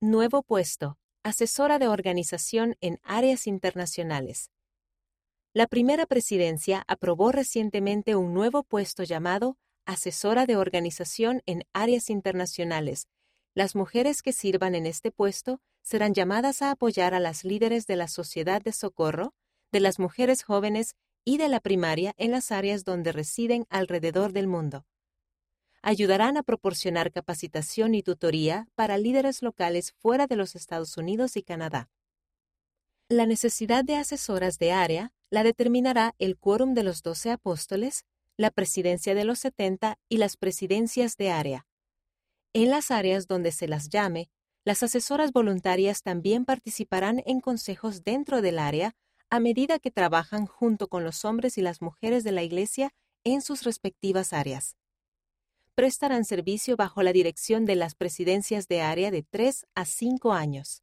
Nuevo puesto, asesora de organización en áreas internacionales. La primera presidencia aprobó recientemente un nuevo puesto llamado asesora de organización en áreas internacionales. Las mujeres que sirvan en este puesto serán llamadas a apoyar a las líderes de la sociedad de socorro, de las mujeres jóvenes y de la primaria en las áreas donde residen alrededor del mundo. Ayudarán a proporcionar capacitación y tutoría para líderes locales fuera de los Estados Unidos y Canadá. La necesidad de asesoras de área la determinará el quórum de los doce apóstoles, la presidencia de los setenta y las presidencias de área. En las áreas donde se las llame, las asesoras voluntarias también participarán en consejos dentro del área a medida que trabajan junto con los hombres y las mujeres de la Iglesia en sus respectivas áreas. Prestarán servicio bajo la dirección de las presidencias de área de tres a cinco años.